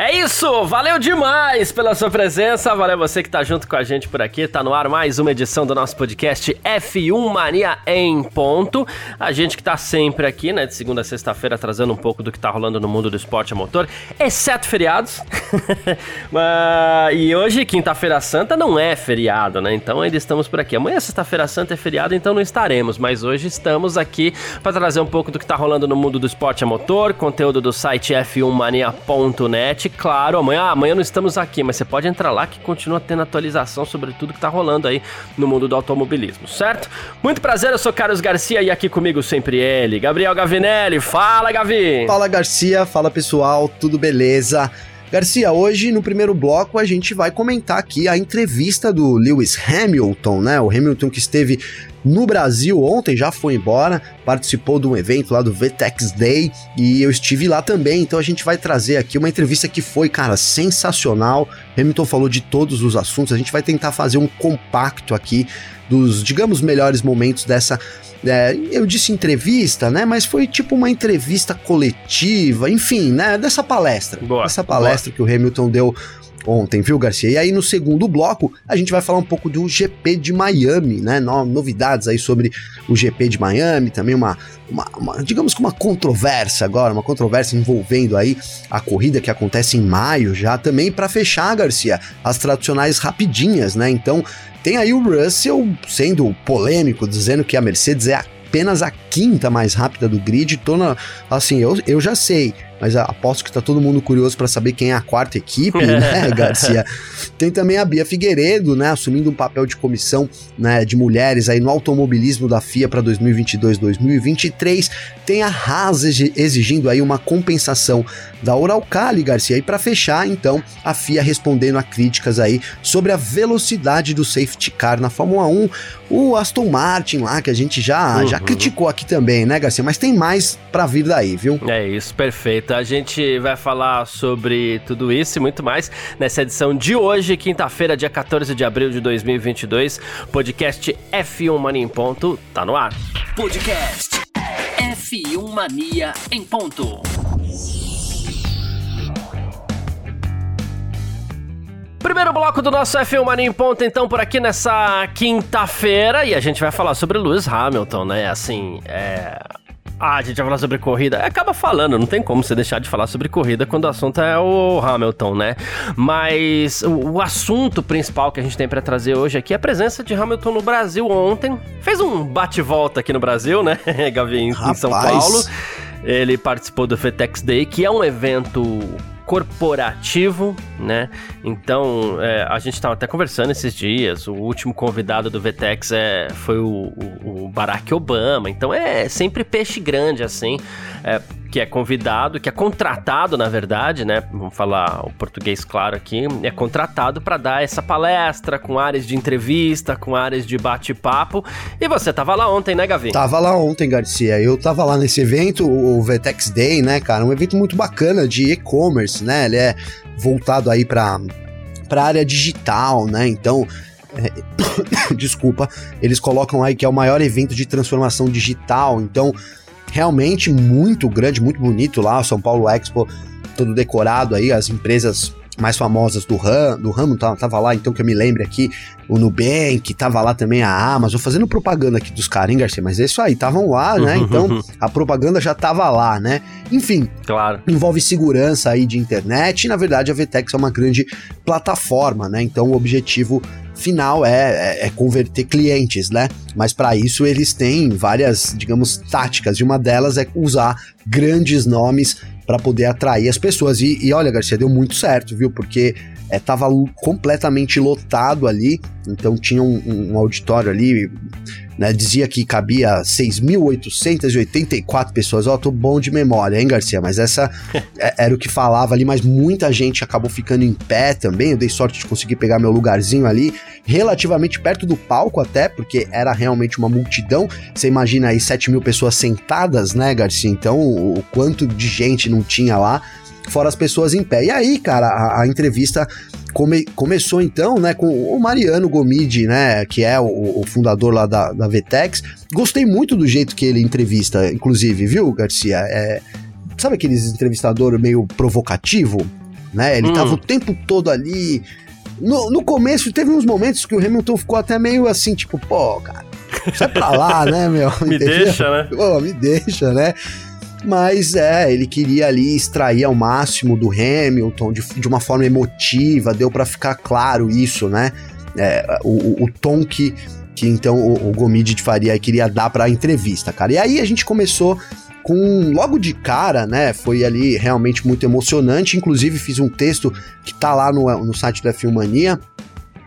É isso, valeu demais pela sua presença, valeu você que tá junto com a gente por aqui, tá no ar mais uma edição do nosso podcast F1 Mania em ponto. A gente que tá sempre aqui, né, de segunda a sexta-feira, trazendo um pouco do que tá rolando no mundo do esporte a motor, exceto feriados. e hoje, quinta-feira santa, não é feriado, né, então ainda estamos por aqui. Amanhã, sexta-feira santa, é feriado, então não estaremos, mas hoje estamos aqui para trazer um pouco do que tá rolando no mundo do esporte a motor, conteúdo do site f1mania.net claro, amanhã, amanhã não estamos aqui, mas você pode entrar lá que continua tendo atualização sobre tudo que tá rolando aí no mundo do automobilismo, certo? Muito prazer, eu sou Carlos Garcia e aqui comigo sempre ele, Gabriel Gavinelli. Fala, Gavi! Fala, Garcia, fala pessoal, tudo beleza? Garcia, hoje no primeiro bloco a gente vai comentar aqui a entrevista do Lewis Hamilton, né? O Hamilton que esteve no Brasil ontem, já foi embora, participou de um evento lá do VTEX Day e eu estive lá também, então a gente vai trazer aqui uma entrevista que foi, cara, sensacional. Hamilton falou de todos os assuntos, a gente vai tentar fazer um compacto aqui dos, digamos, melhores momentos dessa é, eu disse entrevista, né? Mas foi tipo uma entrevista coletiva, enfim, né? Dessa palestra. Boa, dessa palestra boa. que o Hamilton deu ontem, viu, Garcia? E aí no segundo bloco a gente vai falar um pouco do GP de Miami, né? No, novidades aí sobre o GP de Miami, também uma, uma, uma, digamos que uma controvérsia agora, uma controvérsia envolvendo aí a corrida que acontece em maio já também para fechar, Garcia, as tradicionais rapidinhas, né? Então tem aí o Russell sendo polêmico, dizendo que a Mercedes é apenas a quinta mais rápida do grid. Tô na, assim, eu, eu já sei mas aposto que tá todo mundo curioso para saber quem é a quarta equipe, né, Garcia? Tem também a Bia Figueiredo, né, assumindo um papel de comissão né, de mulheres aí no automobilismo da FIA para 2022-2023. Tem a Haas exigindo aí uma compensação da Uralcali, Garcia. E para fechar, então, a FIA respondendo a críticas aí sobre a velocidade do safety car na Fórmula 1. O Aston Martin lá, que a gente já, uhum. já criticou aqui também, né, Garcia? Mas tem mais para vir daí, viu? É isso, perfeito. A gente vai falar sobre tudo isso e muito mais nessa edição de hoje, quinta-feira, dia 14 de abril de 2022. Podcast F1 Mania em Ponto tá no ar. Podcast F1 Mania em Ponto. Primeiro bloco do nosso F1 Mania em Ponto, então, por aqui nessa quinta-feira. E a gente vai falar sobre Lewis Hamilton, né? Assim, é ah, a gente vai falar sobre corrida. Acaba falando, não tem como você deixar de falar sobre corrida quando o assunto é o Hamilton, né? Mas o, o assunto principal que a gente tem para trazer hoje aqui é a presença de Hamilton no Brasil ontem. Fez um bate-volta aqui no Brasil, né, Gavi, em, em São Paulo. Ele participou do FETEX Day, que é um evento corporativo, né? Então, é, a gente estava até conversando esses dias. O último convidado do Vetex é, foi o, o, o Barack Obama. Então, é sempre peixe grande, assim. É, que é convidado, que é contratado, na verdade, né? Vamos falar o português claro aqui, é contratado para dar essa palestra com áreas de entrevista, com áreas de bate-papo. E você tava lá ontem, né, Gavi? Tava lá ontem, Garcia. Eu tava lá nesse evento, o Vetex Day, né, cara? Um evento muito bacana de e-commerce, né? Ele é voltado aí para para área digital, né? Então, é, desculpa, eles colocam aí que é o maior evento de transformação digital. Então, realmente muito grande, muito bonito lá, o São Paulo Expo, todo decorado aí, as empresas mais famosas do, ram, do ramo tava, tava lá, então que eu me lembre aqui, o Nubank, tava lá também a Amazon, fazendo propaganda aqui dos caras, hein, Garcia? Mas é isso aí, estavam lá, né? Então a propaganda já tava lá, né? Enfim, claro. envolve segurança aí de internet e na verdade a VTEX é uma grande plataforma, né? Então o objetivo final é, é, é converter clientes, né? Mas para isso eles têm várias, digamos, táticas, e uma delas é usar grandes nomes para poder atrair as pessoas. E, e, olha, Garcia, deu muito certo, viu? Porque é, tava completamente lotado ali, então tinha um, um auditório ali, né, dizia que cabia 6.884 pessoas. Ó, oh, tô bom de memória, hein, Garcia? Mas essa é, era o que falava ali, mas muita gente acabou ficando em pé também. Eu dei sorte de conseguir pegar meu lugarzinho ali, relativamente perto do palco até, porque era realmente uma multidão. Você imagina aí 7 mil pessoas sentadas, né, Garcia? Então, o quanto de gente não tinha lá fora as pessoas em pé. E aí, cara, a, a entrevista come, começou então, né, com o Mariano Gomide, né, que é o, o, fundador lá da, da Vetex. Gostei muito do jeito que ele entrevista, inclusive, viu, Garcia? É, sabe aqueles entrevistador meio provocativo, né? Ele hum. tava o tempo todo ali. No, no começo, teve uns momentos que o Hamilton ficou até meio assim, tipo, pô, cara, sai pra lá, né, meu? me Entendeu? deixa, né? Pô, me deixa, né? Mas é, ele queria ali extrair ao máximo do Hamilton de, de uma forma emotiva, deu para ficar claro isso, né? É, o, o, tom que, que então o, o Gomide faria queria dar para a entrevista, cara. E aí a gente começou com logo de cara, né? Foi ali realmente muito emocionante. Inclusive fiz um texto que tá lá no, no site da Filmania.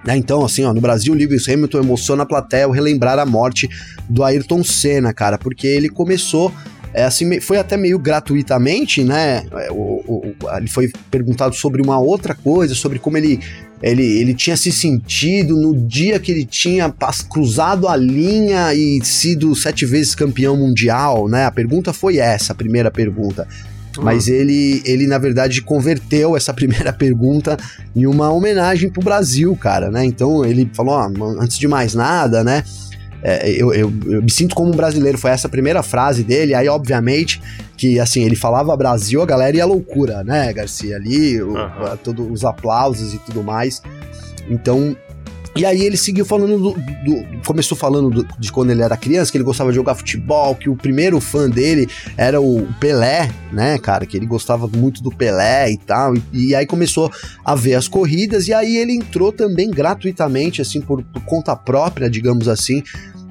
Né, então, assim, ó, no Brasil, Lewis Hamilton emociona a plateia ao relembrar a morte do Ayrton Senna, cara, porque ele começou é, assim, foi até meio gratuitamente, né? É, o, o, ele foi perguntado sobre uma outra coisa, sobre como ele, ele, ele tinha se sentido no dia que ele tinha cruzado a linha e sido sete vezes campeão mundial, né? A pergunta foi essa, a primeira pergunta. Uhum. Mas ele, ele, na verdade, converteu essa primeira pergunta em uma homenagem pro Brasil, cara, né? Então ele falou: ah, antes de mais nada, né? É, eu, eu, eu, me sinto como um brasileiro. Foi essa a primeira frase dele. Aí, obviamente, que assim, ele falava Brasil, a galera ia loucura, né, Garcia? Ali, o, uhum. todos os aplausos e tudo mais. Então, e aí ele seguiu falando do, do, começou falando do, de quando ele era criança, que ele gostava de jogar futebol, que o primeiro fã dele era o Pelé, né, cara, que ele gostava muito do Pelé e tal. E, e aí começou a ver as corridas e aí ele entrou também gratuitamente assim por, por conta própria, digamos assim,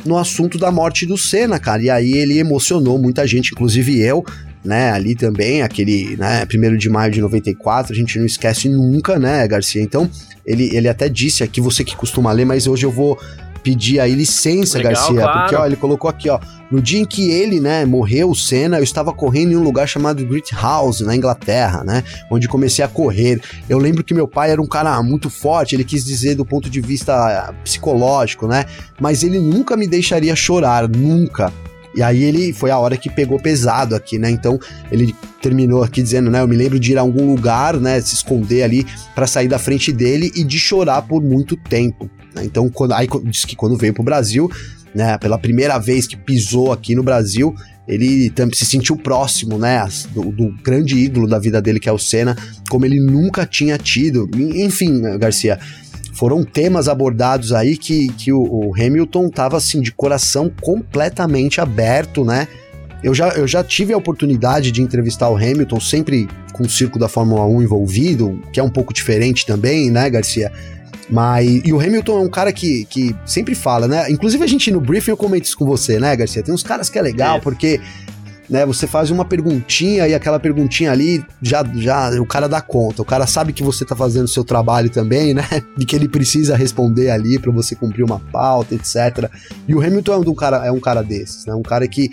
no assunto da morte do Senna, cara. E aí ele emocionou muita gente, inclusive eu, né, ali também, aquele, né, 1 de maio de 94, a gente não esquece nunca, né, Garcia? Então, ele, ele até disse aqui, você que costuma ler, mas hoje eu vou pedir aí licença, Legal, Garcia, claro. porque ó, ele colocou aqui, ó, no dia em que ele, né, morreu, o Senna, eu estava correndo em um lugar chamado Great House, na Inglaterra, né, onde comecei a correr. Eu lembro que meu pai era um cara muito forte, ele quis dizer do ponto de vista psicológico, né, mas ele nunca me deixaria chorar, nunca. E aí ele foi a hora que pegou pesado aqui, né? Então ele terminou aqui dizendo, né? Eu me lembro de ir a algum lugar, né? Se esconder ali para sair da frente dele e de chorar por muito tempo. Né? Então, quando, aí disse que quando veio pro Brasil, né? Pela primeira vez que pisou aqui no Brasil, ele se sentiu próximo, né, do, do, grande ídolo da vida dele, que é o Senna, como ele nunca tinha tido. Enfim, Garcia, foram temas abordados aí que, que o, o Hamilton tava assim de coração completamente aberto, né? Eu já, eu já tive a oportunidade de entrevistar o Hamilton, sempre com o circo da Fórmula 1 envolvido, que é um pouco diferente também, né, Garcia? Mas. E o Hamilton é um cara que, que sempre fala, né? Inclusive a gente no briefing eu comento isso com você, né, Garcia? Tem uns caras que é legal, é. porque né? Você faz uma perguntinha e aquela perguntinha ali já, já o cara dá conta. O cara sabe que você tá fazendo o seu trabalho também, né? De que ele precisa responder ali para você cumprir uma pauta, etc. E o Hamilton é um cara, é um cara desses, né? Um cara que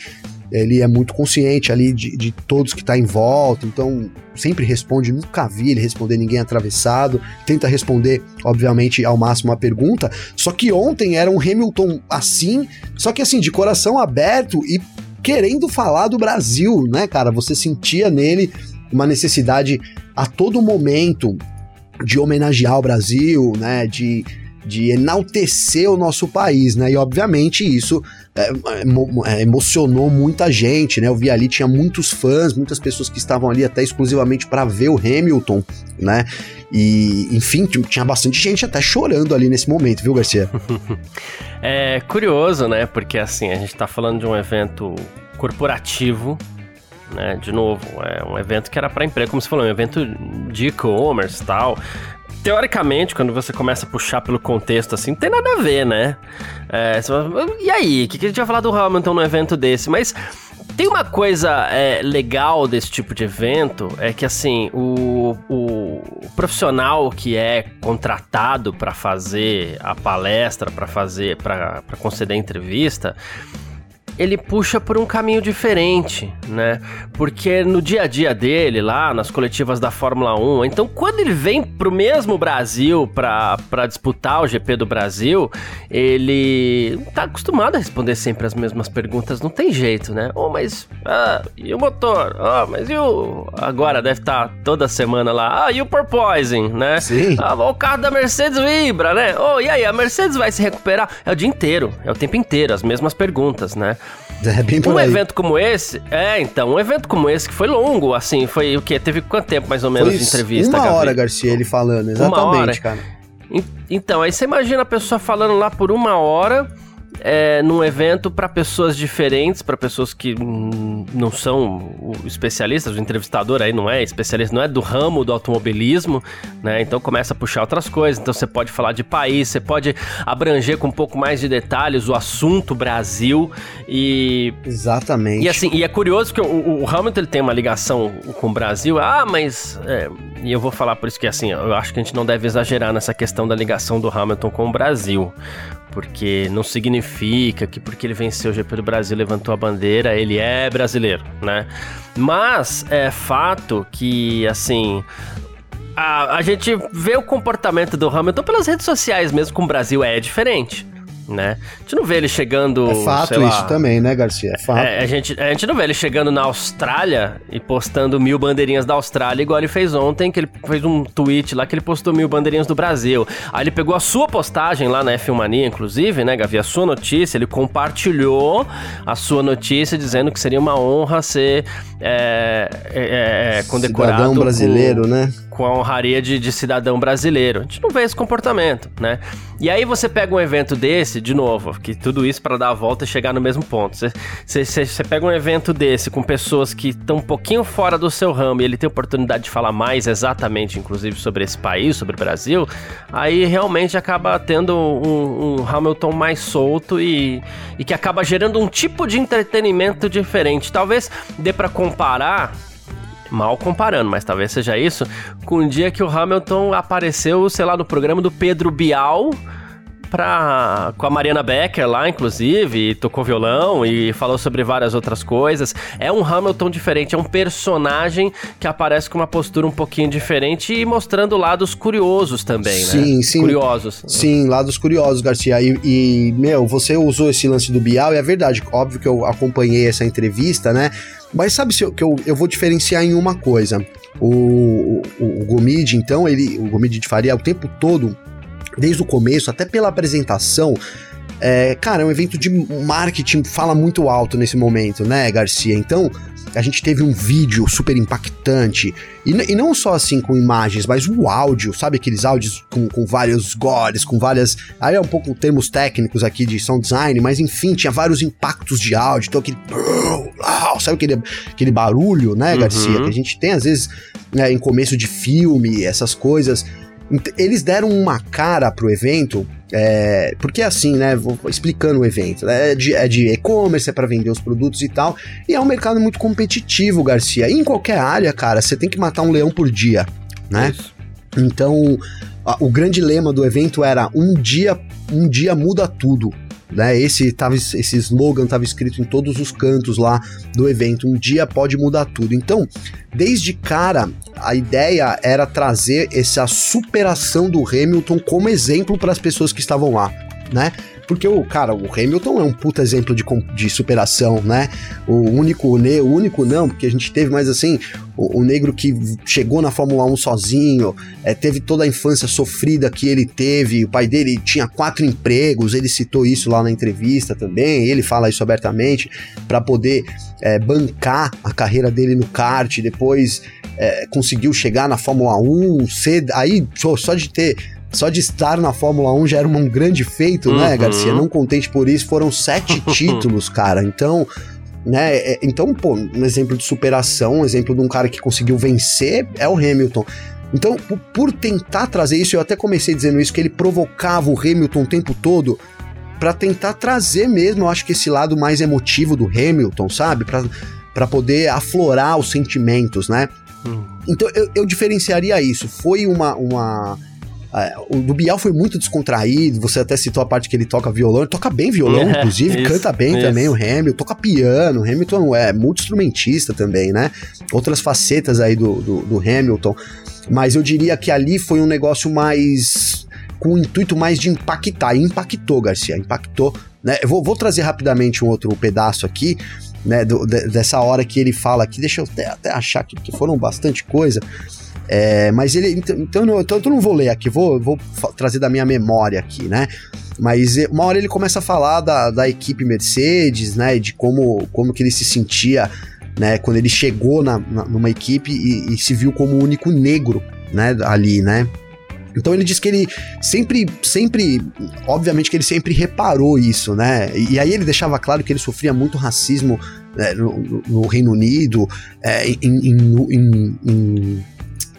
ele é muito consciente ali de, de todos que tá em volta, então sempre responde, nunca vi ele responder ninguém atravessado, tenta responder, obviamente, ao máximo a pergunta, só que ontem era um Hamilton assim, só que assim, de coração aberto e querendo falar do Brasil, né, cara? Você sentia nele uma necessidade a todo momento de homenagear o Brasil, né? De, de enaltecer o nosso país, né? E obviamente isso é, é, emocionou muita gente, né? Eu vi ali tinha muitos fãs, muitas pessoas que estavam ali até exclusivamente para ver o Hamilton, né? E, enfim, tinha bastante gente até chorando ali nesse momento, viu, Garcia? é curioso, né? Porque assim, a gente tá falando de um evento corporativo, né? De novo, é um evento que era para empresa, como você falou, um evento de e-commerce tal. Teoricamente, quando você começa a puxar pelo contexto assim, não tem nada a ver, né? É, e aí, o que, que a gente vai falar do Hamilton num evento desse? Mas Tem uma coisa é, legal desse tipo de evento, é que assim, o, o profissional que é contratado para fazer a palestra, para fazer, para conceder a entrevista, ele puxa por um caminho diferente, né? Porque no dia a dia dele, lá nas coletivas da Fórmula 1, então quando ele vem pro mesmo Brasil para disputar o GP do Brasil, ele tá acostumado a responder sempre as mesmas perguntas, não tem jeito, né? Oh, mas ah, e o motor? Oh, mas e o. Agora deve estar tá toda semana lá. Ah, e o porpoising, né? Sim. Ah, o carro da Mercedes vibra, né? Oh, e aí, a Mercedes vai se recuperar? É o dia inteiro, é o tempo inteiro, as mesmas perguntas, né? É bem por um aí. evento como esse, é, então, um evento como esse que foi longo, assim, foi o quê? Teve quanto tempo mais ou menos Foi de entrevista, Uma Gabi? hora, Garcia, ele falando, Uma hora. exatamente, cara. En- Então, aí você imagina a pessoa falando lá por uma hora é, num evento para pessoas diferentes, para pessoas que hum, não são especialistas, o entrevistador aí não é especialista, não é do ramo do automobilismo, né? Então começa a puxar outras coisas. Então você pode falar de país, você pode abranger com um pouco mais de detalhes o assunto Brasil e Exatamente. e assim, e é curioso que o, o Hamilton ele tem uma ligação com o Brasil. Ah, mas. é, e eu vou falar por isso que assim, eu acho que a gente não deve exagerar nessa questão da ligação do Hamilton com o Brasil. Porque não significa que porque ele venceu o GP do Brasil, levantou a bandeira, ele é brasileiro, né? Mas é fato que, assim, a, a gente vê o comportamento do Hamilton pelas redes sociais mesmo com o Brasil é diferente, né? A gente não vê ele chegando. É fato sei lá, isso também, né, Garcia? É fato. é, a, gente, a gente não vê ele chegando na Austrália e postando mil bandeirinhas da Austrália, igual ele fez ontem, que ele fez um tweet lá que ele postou mil bandeirinhas do Brasil. Aí ele pegou a sua postagem lá na F1 Mania, inclusive, né, Gavi? A sua notícia, ele compartilhou a sua notícia dizendo que seria uma honra ser é, é, é, condecorado Cidadão com- brasileiro, né? com a honraria de, de cidadão brasileiro. A gente não vê esse comportamento, né? E aí você pega um evento desse, de novo, que tudo isso para dar a volta e chegar no mesmo ponto. Você- pega um evento desse com pessoas que estão um pouquinho fora do seu ramo e ele tem oportunidade de falar mais exatamente, inclusive, sobre esse país, sobre o Brasil, aí realmente acaba tendo um, um Hamilton mais solto e, e que acaba gerando um tipo de entretenimento diferente. Talvez dê para comparar mal comparando, mas talvez seja isso, com o dia que o Hamilton apareceu, sei lá, no programa do Pedro Bial. Pra, com a Mariana Becker lá, inclusive, tocou violão e falou sobre várias outras coisas. É um Hamilton diferente, é um personagem que aparece com uma postura um pouquinho diferente e mostrando lados curiosos também, né? Sim, sim. Curiosos. Sim, lados curiosos, Garcia. E, e, meu, você usou esse lance do Bial, e é verdade, óbvio que eu acompanhei essa entrevista, né? Mas sabe se eu, que eu, eu vou diferenciar em uma coisa. O, o, o Gomide, então, ele, o Gomide de Faria, o tempo todo, desde o começo, até pela apresentação, é, cara, é um evento de marketing, fala muito alto nesse momento, né, Garcia? Então, a gente teve um vídeo super impactante, e, e não só assim com imagens, mas o áudio, sabe aqueles áudios com, com vários gores, com várias. Aí é um pouco termos técnicos aqui de sound design, mas enfim, tinha vários impactos de áudio, então aquele. Sabe aquele, aquele barulho, né, Uhum. Garcia? Que a gente tem às vezes né, em começo de filme, essas coisas. Eles deram uma cara pro evento, é, porque assim, né, vou explicando o evento, né, é de é de e-commerce, é para vender os produtos e tal, e é um mercado muito competitivo, Garcia. E em qualquer área, cara, você tem que matar um leão por dia, né? Isso. Então, a- o grande lema do evento era um dia, um dia muda tudo. Né, esse, tava, esse slogan estava escrito em todos os cantos lá do evento. Um dia pode mudar tudo. Então, desde cara, a ideia era trazer essa superação do Hamilton como exemplo para as pessoas que estavam lá, né? Porque o cara, o Hamilton é um puta exemplo de, de superação, né? O único, ne, o único não, porque a gente teve, mas assim, o, o negro que chegou na Fórmula 1 sozinho, é, teve toda a infância sofrida que ele teve, o pai dele tinha quatro empregos, ele citou isso lá na entrevista também, ele fala isso abertamente, para poder é, bancar a carreira dele no kart, depois é, conseguiu chegar na Fórmula 1, ser, aí só, só de ter só de estar na Fórmula 1 já era um grande feito, né, Uhum. Garcia? Não contente por isso, foram sete títulos, cara. Então, né, é- então, pô, um exemplo de superação, um exemplo de um cara que conseguiu vencer é o Hamilton. Então, por, tentar trazer isso, eu até comecei dizendo isso, que ele provocava o Hamilton o tempo todo. para tentar trazer mesmo, eu acho que esse lado mais emotivo do Hamilton, sabe? Para poder aflorar os sentimentos, né? Hum. Então eu, eu diferenciaria isso. Foi uma, uma o do Biel foi muito descontraído, você até citou a parte que ele toca violão, ele toca bem violão, é, inclusive, isso, canta bem isso. também o Hamilton, toca piano, o Hamilton é multi-instrumentista também, né? Outras facetas aí do, do, do Hamilton, mas eu diria que ali foi um negócio mais com o intuito mais de impactar, e impactou, Garcia, impactou, né? Eu vou, vou trazer rapidamente um outro pedaço aqui, né, do, de, dessa hora que ele fala aqui, deixa eu até, até achar aqui, porque foram bastante coisa, é, mas ele. Então, então, então eu não vou ler aqui, vou, vou trazer da minha memória aqui, né? Mas uma hora ele começa a falar da, da equipe Mercedes, né? De como, como que ele se sentia, né? Quando ele chegou na, na numa equipe e, e, se viu como o único negro, né? Ali, né? Então ele diz que ele sempre, sempre, obviamente que ele sempre reparou isso, né? E aí ele deixava claro que ele sofria muito racismo né, no, no, Reino Unido, é, em, em, em, em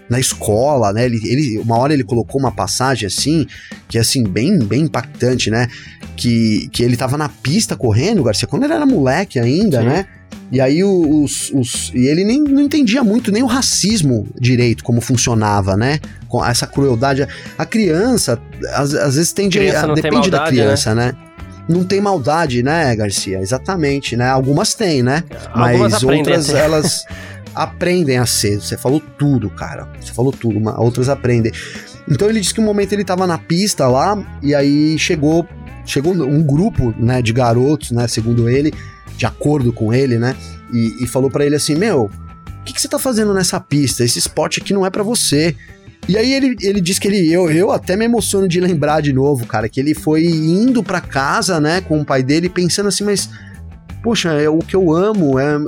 na escola, né? Ele, ele, uma hora ele colocou uma passagem assim, que é assim, bem, bem impactante, né? Que, que ele tava na pista correndo, Garcia, quando ele era moleque ainda, Sim. né? E aí os, os. E ele nem não entendia muito nem o racismo direito, como funcionava, né? Com essa crueldade. A criança, às, às vezes tende. A, depende maldade, da criança, né? né? Não tem maldade, né, Garcia? Exatamente, né? Algumas têm, né? Algumas Mas outras, elas. aprendem a ser. Você falou tudo, cara. Você falou tudo, mas outras aprendem. Então ele disse que um momento ele tava na pista lá e aí chegou chegou um grupo, né, de garotos, né, segundo ele, de acordo com ele, né, e, e falou para ele assim, meu, o que, que, você tá fazendo nessa pista? Esse esporte aqui não é para você. E aí ele, ele disse que ele, eu, eu até me emociono de lembrar de novo, cara, que ele foi indo para casa, né, com o pai dele, pensando assim, mas poxa, é o que eu amo, é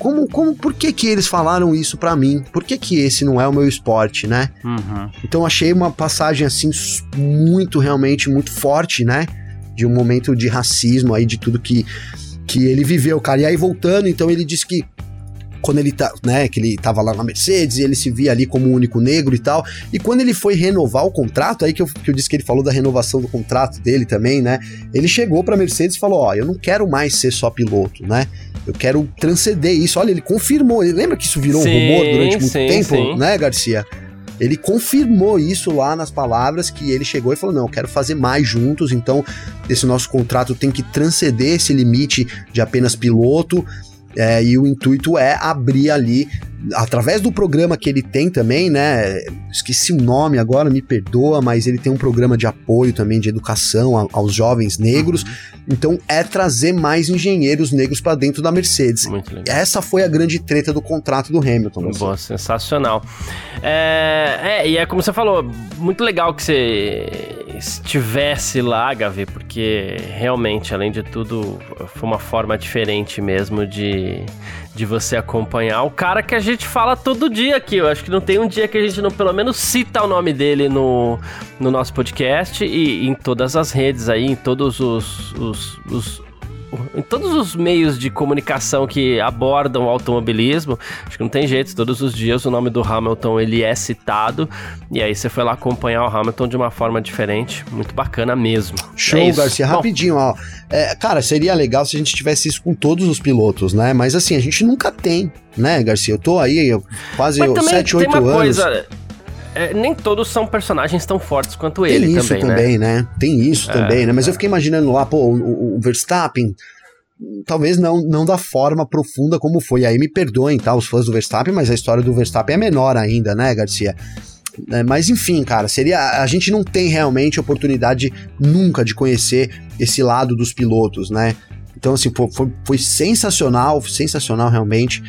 como, como, por que que eles falaram isso para mim? Por que que esse não é o meu esporte, né? Uhum. Então achei uma passagem assim muito, realmente muito forte, né? De um momento de racismo aí, de tudo que, que ele viveu, cara. E aí voltando, então ele disse que quando ele tá, né, que ele tava lá na Mercedes e ele se via ali como o único negro e tal. E quando ele foi renovar o contrato, aí que eu, que eu disse que ele falou da renovação do contrato dele também, né? Ele chegou pra Mercedes e falou: Ó, eu não quero mais ser só piloto, né? Eu quero transcender isso. Olha, ele confirmou. Ele lembra que isso virou sim, um rumor durante muito sim, tempo, sim. né, Garcia? Ele confirmou isso lá nas palavras que ele chegou e falou: não, eu quero fazer mais juntos, então esse nosso contrato tem que transcender esse limite de apenas piloto. É, e o intuito é abrir ali através do programa que ele tem também, né? Esqueci o nome agora, me perdoa, mas ele tem um programa de apoio também de educação a, aos jovens negros. Uhum. Então é trazer mais engenheiros negros para dentro da Mercedes. Essa foi a grande treta do contrato do Hamilton. Assim. Boa, sensacional. É, é, e é como você falou, muito legal que você estivesse lá, Gavi, porque realmente, além de tudo, foi uma forma diferente mesmo de de você acompanhar o cara que a gente fala todo dia aqui. Eu acho que não tem um dia que a gente não pelo menos cita o nome dele no, no nosso podcast e em todas as redes aí, em todos os, os, os em todos os meios de comunicação que abordam o automobilismo, acho que não tem jeito, todos os dias o nome do Hamilton ele é citado, e aí você foi lá acompanhar o Hamilton de uma forma diferente, muito bacana mesmo. Show, é Garcia, Bom, rapidinho, ó. É, cara, seria legal se a gente tivesse isso com todos os pilotos, né? Mas assim, a gente nunca tem, né, Garcia? Eu tô aí quase 7, 8 anos. Coisa, é, nem todos são personagens tão fortes quanto Tem ele isso também, também né? né? Tem isso é, também, né? Mas eu fiquei imaginando lá, pô, o, o, Verstappen, talvez não, não da forma profunda como foi. Aí me perdoem, tá, os fãs do Verstappen, mas a história do Verstappen é menor ainda, né, Garcia? É, mas enfim, cara, seria. A gente não tem realmente oportunidade nunca de conhecer esse lado dos pilotos, né? Então, assim, foi, foi sensacional, sensacional realmente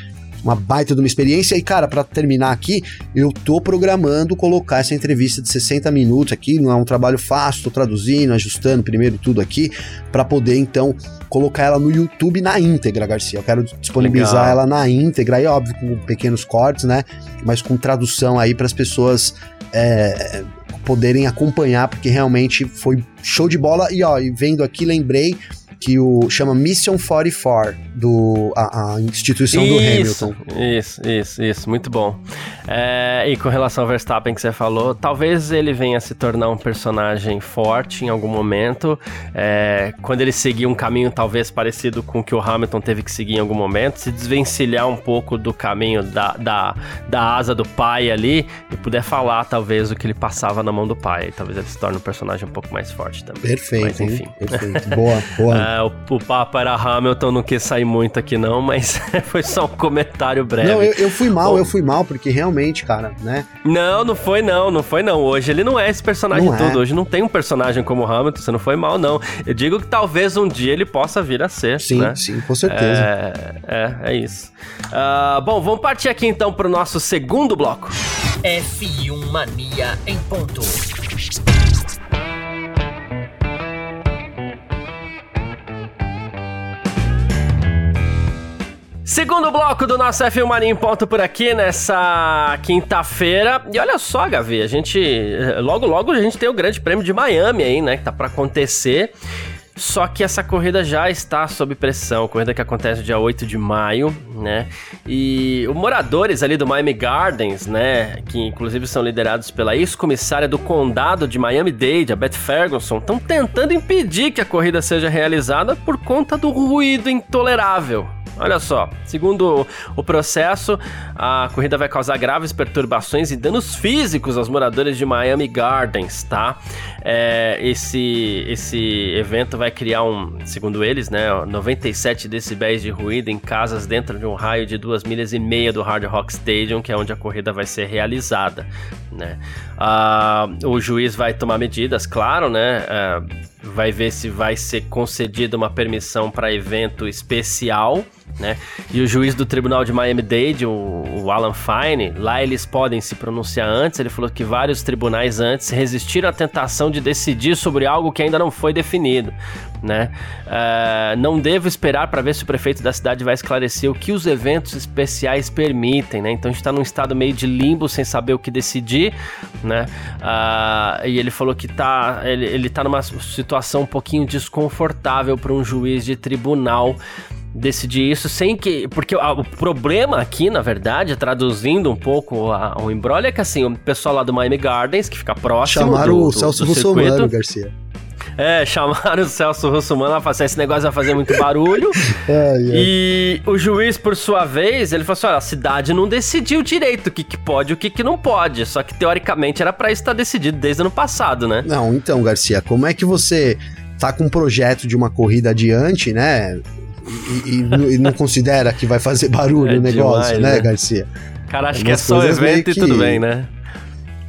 uma baita de uma experiência. E, cara, para terminar aqui, eu tô programando colocar essa entrevista de 60 minutos aqui, não é um trabalho fácil, tô traduzindo, ajustando primeiro tudo aqui, para poder então colocar ela no YouTube na íntegra, Garcia. Eu quero disponibilizar Legal. ela na íntegra, aí óbvio com pequenos cortes, né? Mas com tradução aí para as pessoas é, poderem acompanhar, porque realmente foi show de bola. E ó, vendo aqui, lembrei que o chama Mission 44 do a, a instituição isso, do Hamilton. Isso, isso, isso, muito bom. É, e com relação ao Verstappen que você falou, talvez ele venha a se tornar um personagem forte em algum momento, é, quando ele seguir um caminho talvez parecido com o que o Hamilton teve que seguir em algum momento, se desvencilhar um pouco do caminho da, da, da asa do pai ali e puder falar talvez o que ele passava na mão do pai, talvez ele se torne um personagem um pouco mais forte também. Perfeito, mas, enfim. Perfeito. Boa, boa. É, o, o papo era Hamilton, não quis sair muito aqui não, mas foi só um comentário breve. Não, eu, eu fui mal, Bom, eu fui mal, porque realmente, cara, né? Não, não foi não, não foi não. Hoje ele não é esse personagem não todo. É. Hoje não tem um personagem como Hamilton, você não foi mal, não. Eu digo que talvez um dia ele possa vir a ser. Sim, né? sim, com certeza. É, é, é isso. Uh, bom, vamos partir aqui então para o nosso segundo bloco. F1 Mania em ponto. Segundo bloco do nosso F1 Mania em ponto por aqui nessa quinta-feira. E olha só, Gavi, a gente logo logo a gente tem o Grande Prêmio de Miami aí, né, que tá para acontecer. Só que essa corrida já está sob pressão, corrida que acontece dia 8 de maio, né? E os moradores ali do Miami Gardens, né, que inclusive são liderados pela ex-comissária do condado de Miami-Dade, a Beth Ferguson, estão tentando impedir que a corrida seja realizada por conta do ruído intolerável Olha só, segundo o processo, a corrida vai causar graves perturbações e danos físicos aos moradores de Miami Gardens, tá? É, esse, esse evento vai criar um, segundo eles, né, 97 decibéis de ruído em casas dentro de um raio de duas milhas e meia do Hard Rock Stadium, que é onde a corrida vai ser realizada, né? Ah, o juiz vai tomar medidas, claro, né? É, vai ver se vai ser concedida uma permissão para evento especial né? E o juiz do Tribunal de Miami-Dade, o, o, Alan Fine, lá eles podem se pronunciar antes. Ele falou que vários tribunais antes resistiram à tentação de decidir sobre algo que ainda não foi definido, né? Uh, não devo esperar para ver se o prefeito da cidade vai esclarecer o que os eventos especiais permitem, né? Então a gente está num estado meio de limbo, sem saber o que decidir, né? Uh, e ele falou que tá, ele, ele tá numa situação um pouquinho desconfortável para um juiz de tribunal decidir isso sem que. Porque o problema aqui, na verdade, traduzindo um pouco a, o embrolho, é que assim, o pessoal lá do Miami Gardens, que fica próximo. Chamaram do, o Celso Russomano, Garcia. É, chamaram o Celso Russomano pra fazer esse negócio vai fazer muito barulho. E o juiz, por sua vez, ele falou assim: olha, a cidade não decidiu direito o que, que pode e o que, que não pode. Só que teoricamente era para isso estar decidido desde o ano passado, né? Não, então, Garcia, como é que você tá com um projeto de uma corrida adiante, né? E, e, e, não considera que vai fazer barulho é o negócio, demais, né, né, Garcia? O cara acha que é só evento e tudo bem, né?